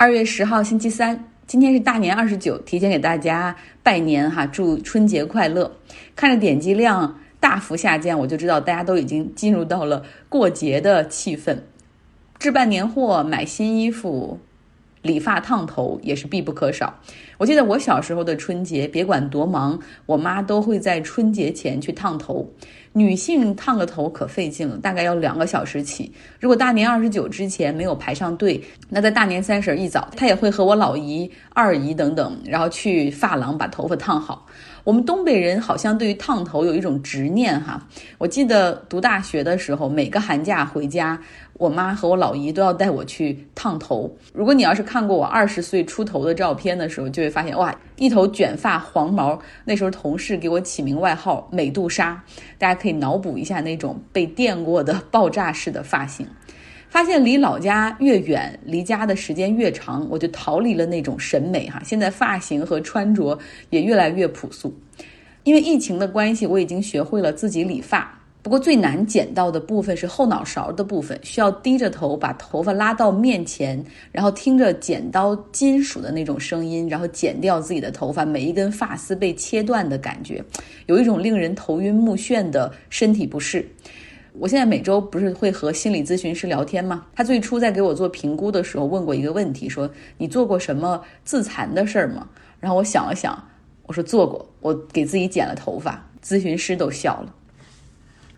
二月十号，星期三，今天是大年二十九，提前给大家拜年哈，祝春节快乐。看着点击量大幅下降，我就知道大家都已经进入到了过节的气氛，置办年货、买新衣服、理发烫头也是必不可少。我记得我小时候的春节，别管多忙，我妈都会在春节前去烫头。女性烫个头可费劲了，大概要两个小时起。如果大年二十九之前没有排上队，那在大年三十一早，她也会和我老姨、二姨等等，然后去发廊把头发烫好。我们东北人好像对于烫头有一种执念哈。我记得读大学的时候，每个寒假回家。我妈和我老姨都要带我去烫头。如果你要是看过我二十岁出头的照片的时候，就会发现哇，一头卷发黄毛。那时候同事给我起名外号“美杜莎”，大家可以脑补一下那种被电过的 爆炸式的发型。发现离老家越远，离家的时间越长，我就逃离了那种审美哈。现在发型和穿着也越来越朴素。因为疫情的关系，我已经学会了自己理发。不过最难剪到的部分是后脑勺的部分，需要低着头把头发拉到面前，然后听着剪刀金属的那种声音，然后剪掉自己的头发，每一根发丝被切断的感觉，有一种令人头晕目眩的身体不适。我现在每周不是会和心理咨询师聊天吗？他最初在给我做评估的时候问过一个问题，说你做过什么自残的事儿吗？然后我想了想，我说做过，我给自己剪了头发。咨询师都笑了。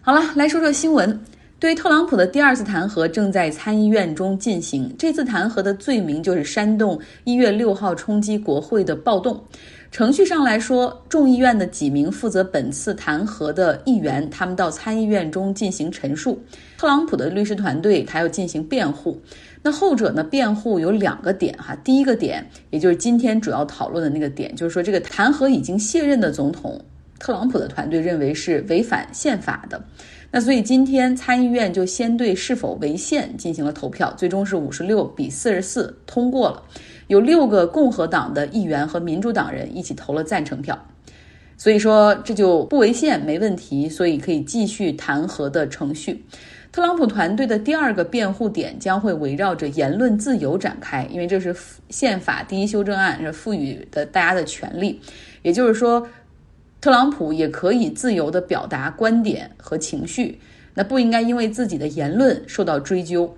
好了，来说说新闻。对特朗普的第二次弹劾正在参议院中进行。这次弹劾的罪名就是煽动一月六号冲击国会的暴动。程序上来说，众议院的几名负责本次弹劾的议员，他们到参议院中进行陈述。特朗普的律师团队他要进行辩护。那后者呢？辩护有两个点哈。第一个点，也就是今天主要讨论的那个点，就是说这个弹劾已经卸任的总统。特朗普的团队认为是违反宪法的，那所以今天参议院就先对是否违宪进行了投票，最终是五十六比四十四通过了，有六个共和党的议员和民主党人一起投了赞成票，所以说这就不违宪没问题，所以可以继续弹劾的程序。特朗普团队的第二个辩护点将会围绕着言论自由展开，因为这是宪法第一修正案是赋予的大家的权利，也就是说。特朗普也可以自由地表达观点和情绪，那不应该因为自己的言论受到追究。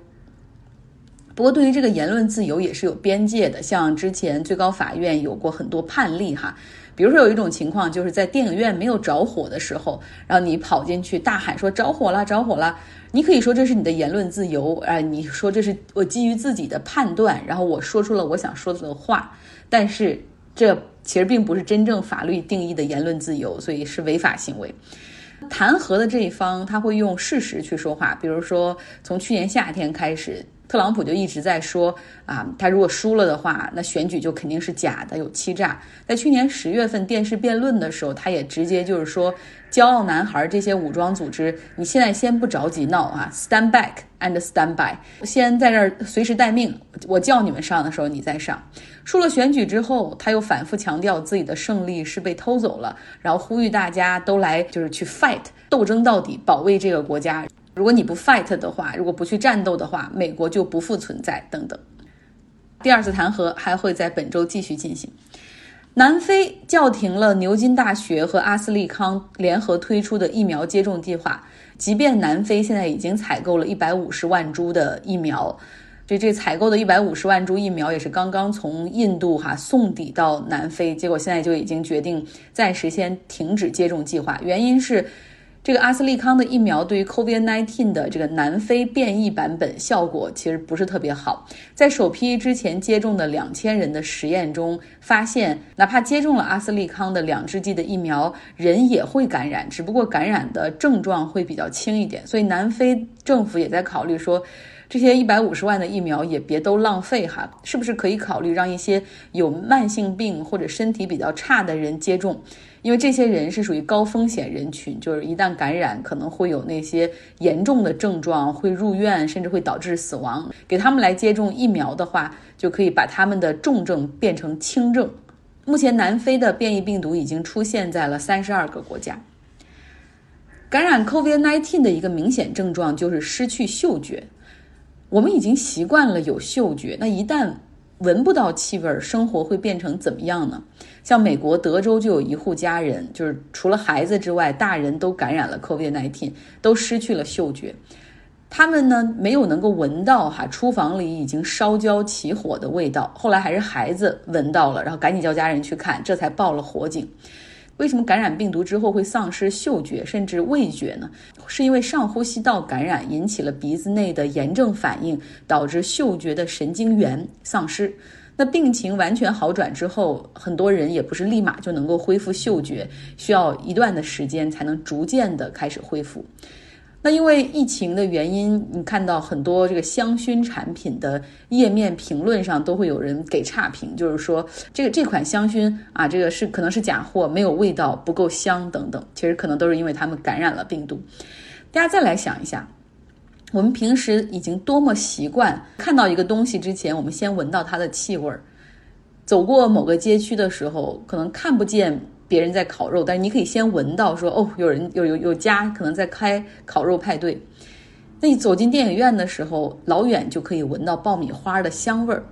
不过，对于这个言论自由也是有边界的，像之前最高法院有过很多判例哈。比如说有一种情况，就是在电影院没有着火的时候，然后你跑进去大喊说着火了，着火了，你可以说这是你的言论自由，啊，你说这是我基于自己的判断，然后我说出了我想说的话，但是这。其实并不是真正法律定义的言论自由，所以是违法行为。弹劾的这一方他会用事实去说话，比如说从去年夏天开始，特朗普就一直在说啊，他如果输了的话，那选举就肯定是假的，有欺诈。在去年十月份电视辩论的时候，他也直接就是说。骄傲男孩这些武装组织，你现在先不着急闹啊，stand back and stand by，先在这儿随时待命。我叫你们上的时候，你再上。输了选举之后，他又反复强调自己的胜利是被偷走了，然后呼吁大家都来，就是去 fight，斗争到底，保卫这个国家。如果你不 fight 的话，如果不去战斗的话，美国就不复存在。等等。第二次弹劾还会在本周继续进行。南非叫停了牛津大学和阿斯利康联合推出的疫苗接种计划，即便南非现在已经采购了一百五十万株的疫苗，这这采购的一百五十万株疫苗也是刚刚从印度哈送抵到南非，结果现在就已经决定暂时先停止接种计划，原因是。这个阿斯利康的疫苗对于 COVID-19 的这个南非变异版本效果其实不是特别好，在首批之前接种的两千人的实验中发现，哪怕接种了阿斯利康的两支剂的疫苗，人也会感染，只不过感染的症状会比较轻一点。所以南非政府也在考虑说，这些一百五十万的疫苗也别都浪费哈，是不是可以考虑让一些有慢性病或者身体比较差的人接种？因为这些人是属于高风险人群，就是一旦感染，可能会有那些严重的症状，会入院，甚至会导致死亡。给他们来接种疫苗的话，就可以把他们的重症变成轻症。目前，南非的变异病毒已经出现在了三十二个国家。感染 COVID-19 的一个明显症状就是失去嗅觉。我们已经习惯了有嗅觉，那一旦闻不到气味，生活会变成怎么样呢？像美国德州就有一户家人，就是除了孩子之外，大人都感染了 COVID-19，都失去了嗅觉。他们呢没有能够闻到哈厨房里已经烧焦起火的味道，后来还是孩子闻到了，然后赶紧叫家人去看，这才报了火警。为什么感染病毒之后会丧失嗅觉甚至味觉呢？是因为上呼吸道感染引起了鼻子内的炎症反应，导致嗅觉的神经元丧失。那病情完全好转之后，很多人也不是立马就能够恢复嗅觉，需要一段的时间才能逐渐的开始恢复。那因为疫情的原因，你看到很多这个香薰产品的页面评论上都会有人给差评，就是说这个这款香薰啊，这个是可能是假货，没有味道，不够香等等。其实可能都是因为他们感染了病毒。大家再来想一下，我们平时已经多么习惯看到一个东西之前，我们先闻到它的气味儿。走过某个街区的时候，可能看不见。别人在烤肉，但是你可以先闻到说哦，有人有有有家可能在开烤肉派对。那你走进电影院的时候，老远就可以闻到爆米花的香味儿。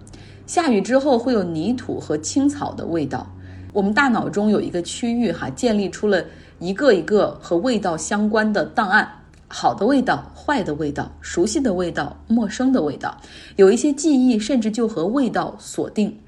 下雨之后会有泥土和青草的味道。我们大脑中有一个区域哈，建立出了一个一个和味道相关的档案：好的味道、坏的味道、熟悉的味道、陌生的味道。有一些记忆甚至就和味道锁定。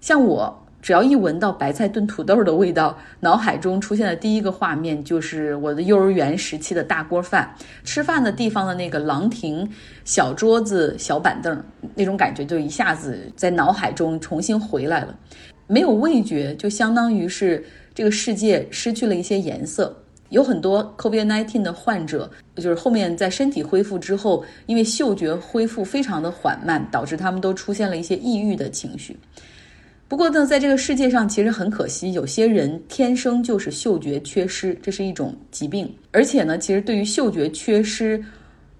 像我。只要一闻到白菜炖土豆的味道，脑海中出现的第一个画面就是我的幼儿园时期的大锅饭，吃饭的地方的那个廊亭、小桌子、小板凳，那种感觉就一下子在脑海中重新回来了。没有味觉，就相当于是这个世界失去了一些颜色。有很多 COVID-19 的患者，就是后面在身体恢复之后，因为嗅觉恢复非常的缓慢，导致他们都出现了一些抑郁的情绪。不过呢，在这个世界上，其实很可惜，有些人天生就是嗅觉缺失，这是一种疾病。而且呢，其实对于嗅觉缺失，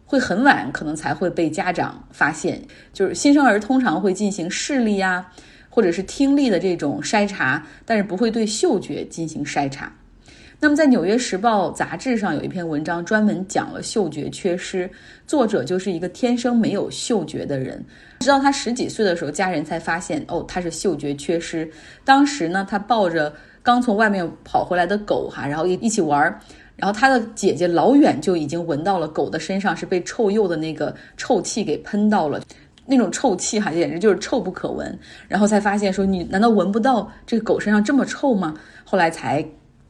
会很晚可能才会被家长发现。就是新生儿通常会进行视力呀，或者是听力的这种筛查，但是不会对嗅觉进行筛查。那么，在《纽约时报》杂志上有一篇文章，专门讲了嗅觉缺失。作者就是一个天生没有嗅觉的人，直到他十几岁的时候，家人才发现，哦，他是嗅觉缺失。当时呢，他抱着刚从外面跑回来的狗，哈，然后一一起玩儿，然后他的姐姐老远就已经闻到了狗的身上是被臭鼬的那个臭气给喷到了，那种臭气哈，简直就是臭不可闻。然后才发现说，你难道闻不到这个狗身上这么臭吗？后来才。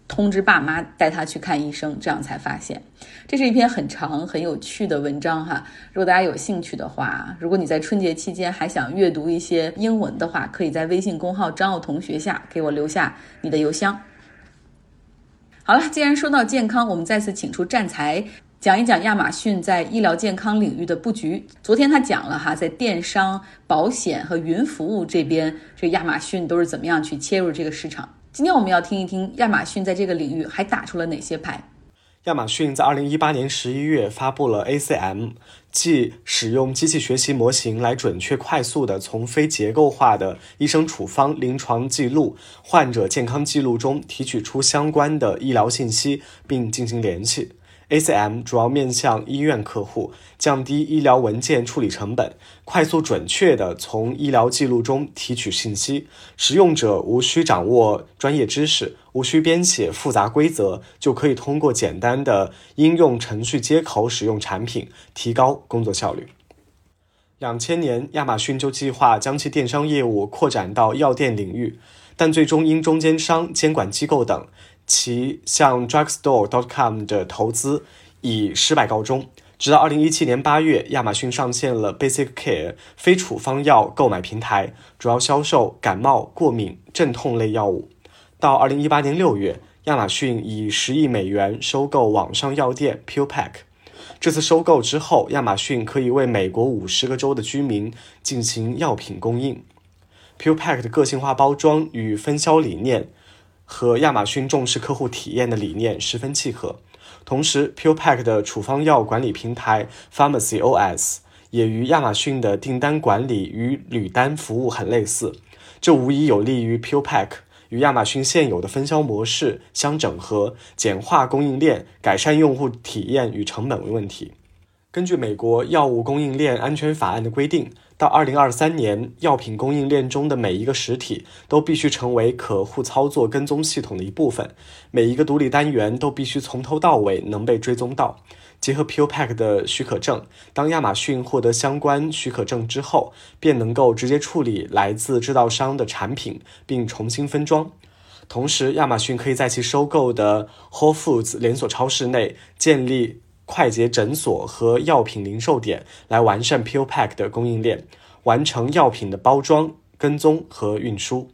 通知爸妈带他去看医生，这样才发现。这是一篇很长、很有趣的文章哈。如果大家有兴趣的话，如果你在春节期间还想阅读一些英文的话，可以在微信公号张奥同学下给我留下你的邮箱。好了，既然说到健康，我们再次请出战才讲一讲亚马逊在医疗健康领域的布局。昨天他讲了哈，在电商、保险和云服务这边，这亚马逊都是怎么样去切入这个市场。今天我们要听一听亚马逊在这个领域还打出了哪些牌。亚马逊在二零一八年十一月发布了 ACM，即使用机器学习模型来准确、快速的从非结构化的医生处方、临床记录、患者健康记录中提取出相关的医疗信息，并进行联系。ACM 主要面向医院客户，降低医疗文件处理成本，快速准确地从医疗记录中提取信息。使用者无需掌握专业知识，无需编写复杂规则，就可以通过简单的应用程序接口使用产品，提高工作效率。两千年，亚马逊就计划将其电商业务扩展到药店领域，但最终因中间商、监管机构等。其向 Drugstore.com 的投资以失败告终。直到2017年8月，亚马逊上线了 Basic Care 非处方药购买平台，主要销售感冒、过敏、镇痛类药物。到2018年6月，亚马逊以十亿美元收购网上药店 PillPack。这次收购之后，亚马逊可以为美国五十个州的居民进行药品供应。PillPack 的个性化包装与分销理念。和亚马逊重视客户体验的理念十分契合。同时，PillPack 的处方药管理平台 Pharmacy OS 也与亚马逊的订单管理与履单服务很类似，这无疑有利于 PillPack 与亚马逊现有的分销模式相整合，简化供应链，改善用户体验与成本问题。根据美国药物供应链安全法案的规定，到二零二三年，药品供应链中的每一个实体都必须成为可互操作跟踪系统的一部分，每一个独立单元都必须从头到尾能被追踪到。结合 PillPack 的许可证，当亚马逊获得相关许可证之后，便能够直接处理来自制造商的产品，并重新分装。同时，亚马逊可以在其收购的 Whole Foods 连锁超市内建立快捷诊所和药品零售点，来完善 PillPack 的供应链，完成药品的包装、跟踪和运输，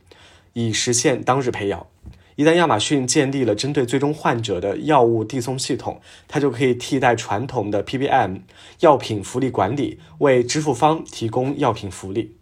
以实现当日配药。一旦亚马逊建立了针对最终患者的药物递送系统，它就可以替代传统的 PBM 药品福利管理，为支付方提供药品福利。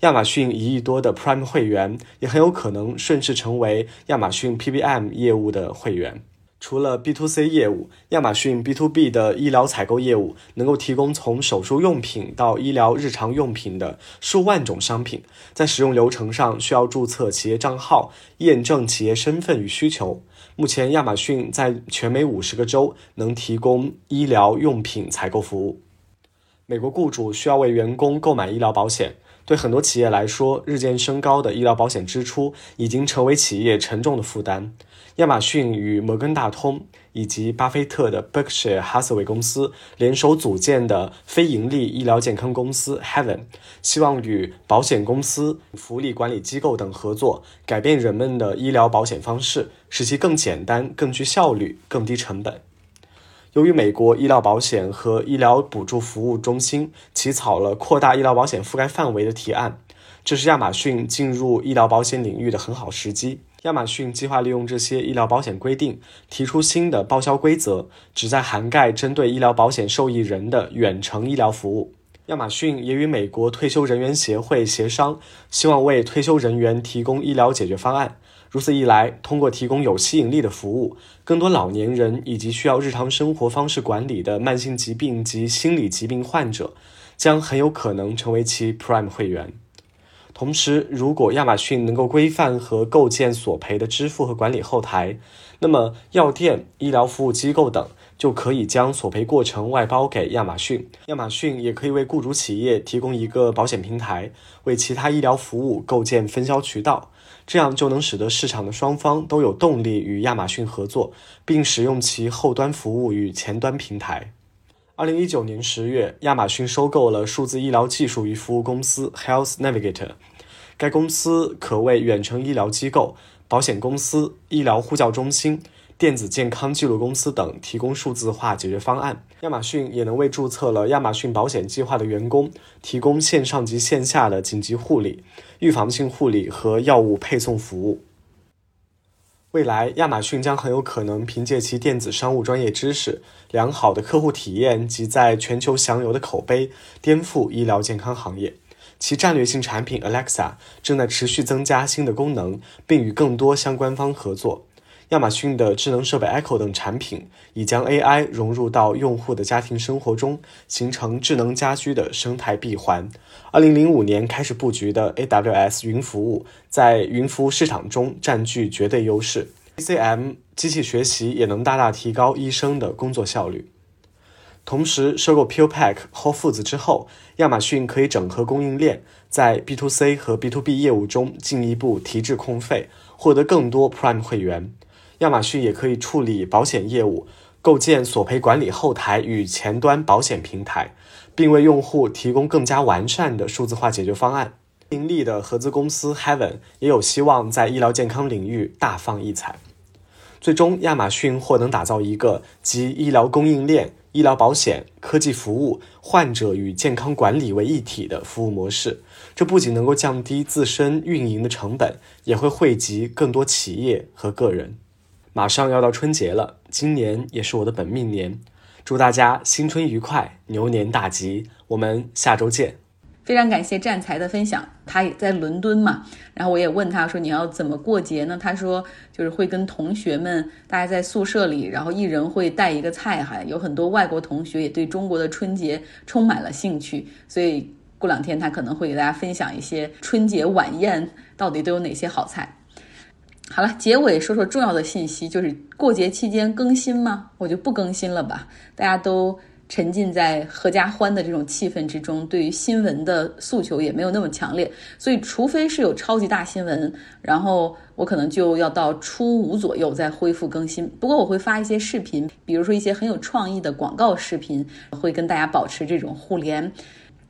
亚马逊一亿多的 Prime 会员也很有可能顺势成为亚马逊 PBM 业务的会员。除了 B to C 业务，亚马逊 B to B 的医疗采购业务能够提供从手术用品到医疗日常用品的数万种商品，在使用流程上需要注册企业账号、验证企业身份与需求。目前，亚马逊在全美五十个州能提供医疗用品采购服务。美国雇主需要为员工购买医疗保险。对很多企业来说，日渐升高的医疗保险支出已经成为企业沉重的负担。亚马逊与摩根大通以及巴菲特的 Berkshire Hathaway 公司联手组建的非盈利医疗健康公司 Heaven，希望与保险公司、福利管理机构等合作，改变人们的医疗保险方式，使其更简单、更具效率、更低成本。由于美国医疗保险和医疗补助服务中心起草了扩大医疗保险覆盖范围的提案，这是亚马逊进入医疗保险领域的很好时机。亚马逊计划利用这些医疗保险规定，提出新的报销规则，旨在涵盖针对医疗保险受益人的远程医疗服务。亚马逊也与美国退休人员协会协商，希望为退休人员提供医疗解决方案。如此一来，通过提供有吸引力的服务，更多老年人以及需要日常生活方式管理的慢性疾病及心理疾病患者，将很有可能成为其 Prime 会员。同时，如果亚马逊能够规范和构建索赔的支付和管理后台，那么药店、医疗服务机构等就可以将索赔过程外包给亚马逊。亚马逊也可以为雇主企业提供一个保险平台，为其他医疗服务构建分销渠道。这样就能使得市场的双方都有动力与亚马逊合作，并使用其后端服务与前端平台。二零一九年十月，亚马逊收购了数字医疗技术与服务公司 Health Navigator。该公司可为远程医疗机构、保险公司、医疗呼叫中心。电子健康记录公司等提供数字化解决方案。亚马逊也能为注册了亚马逊保险计划的员工提供线上及线下的紧急护理、预防性护理和药物配送服务。未来，亚马逊将很有可能凭借其电子商务专业知识、良好的客户体验及在全球享有的口碑，颠覆医疗健康行业。其战略性产品 Alexa 正在持续增加新的功能，并与更多相关方合作。亚马逊的智能设备 Echo 等产品已将 AI 融入到用户的家庭生活中，形成智能家居的生态闭环。二零零五年开始布局的 AWS 云服务，在云服务市场中占据绝对优势。ACM 机器学习也能大大提高医生的工作效率。同时，收购 PillPack、Whole Foods 之后，亚马逊可以整合供应链，在 B to C 和 B to B 业务中进一步提质控费，获得更多 Prime 会员。亚马逊也可以处理保险业务，构建索赔管理后台与前端保险平台，并为用户提供更加完善的数字化解决方案。盈利的合资公司 Heaven 也有希望在医疗健康领域大放异彩。最终，亚马逊或能打造一个集医疗供应链、医疗保险、科技服务、患者与健康管理为一体的服务模式。这不仅能够降低自身运营的成本，也会惠及更多企业和个人。马上要到春节了，今年也是我的本命年，祝大家新春愉快，牛年大吉！我们下周见。非常感谢战才的分享，他也在伦敦嘛，然后我也问他说你要怎么过节呢？他说就是会跟同学们大家在宿舍里，然后一人会带一个菜，哈，有很多外国同学也对中国的春节充满了兴趣，所以过两天他可能会给大家分享一些春节晚宴到底都有哪些好菜。好了，结尾说说重要的信息，就是过节期间更新吗？我就不更新了吧。大家都沉浸在合家欢的这种气氛之中，对于新闻的诉求也没有那么强烈。所以，除非是有超级大新闻，然后我可能就要到初五左右再恢复更新。不过，我会发一些视频，比如说一些很有创意的广告视频，会跟大家保持这种互联。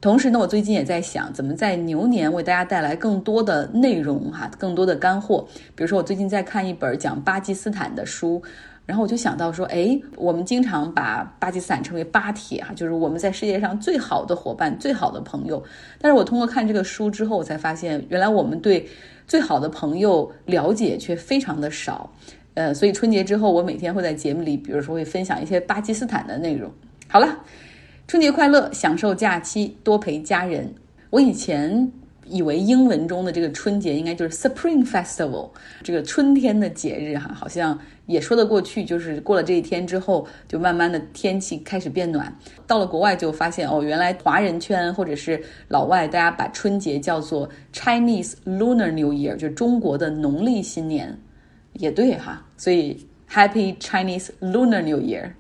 同时呢，我最近也在想，怎么在牛年为大家带来更多的内容哈，更多的干货。比如说，我最近在看一本讲巴基斯坦的书，然后我就想到说，哎，我们经常把巴基斯坦称为巴铁哈，就是我们在世界上最好的伙伴、最好的朋友。但是我通过看这个书之后，我才发现，原来我们对最好的朋友了解却非常的少。呃，所以春节之后，我每天会在节目里，比如说会分享一些巴基斯坦的内容。好了。春节快乐，享受假期，多陪家人。我以前以为英文中的这个春节应该就是 Spring Festival，这个春天的节日哈，好像也说得过去。就是过了这一天之后，就慢慢的天气开始变暖。到了国外就发现哦，原来华人圈或者是老外，大家把春节叫做 Chinese Lunar New Year，就是中国的农历新年，也对哈。所以 Happy Chinese Lunar New Year。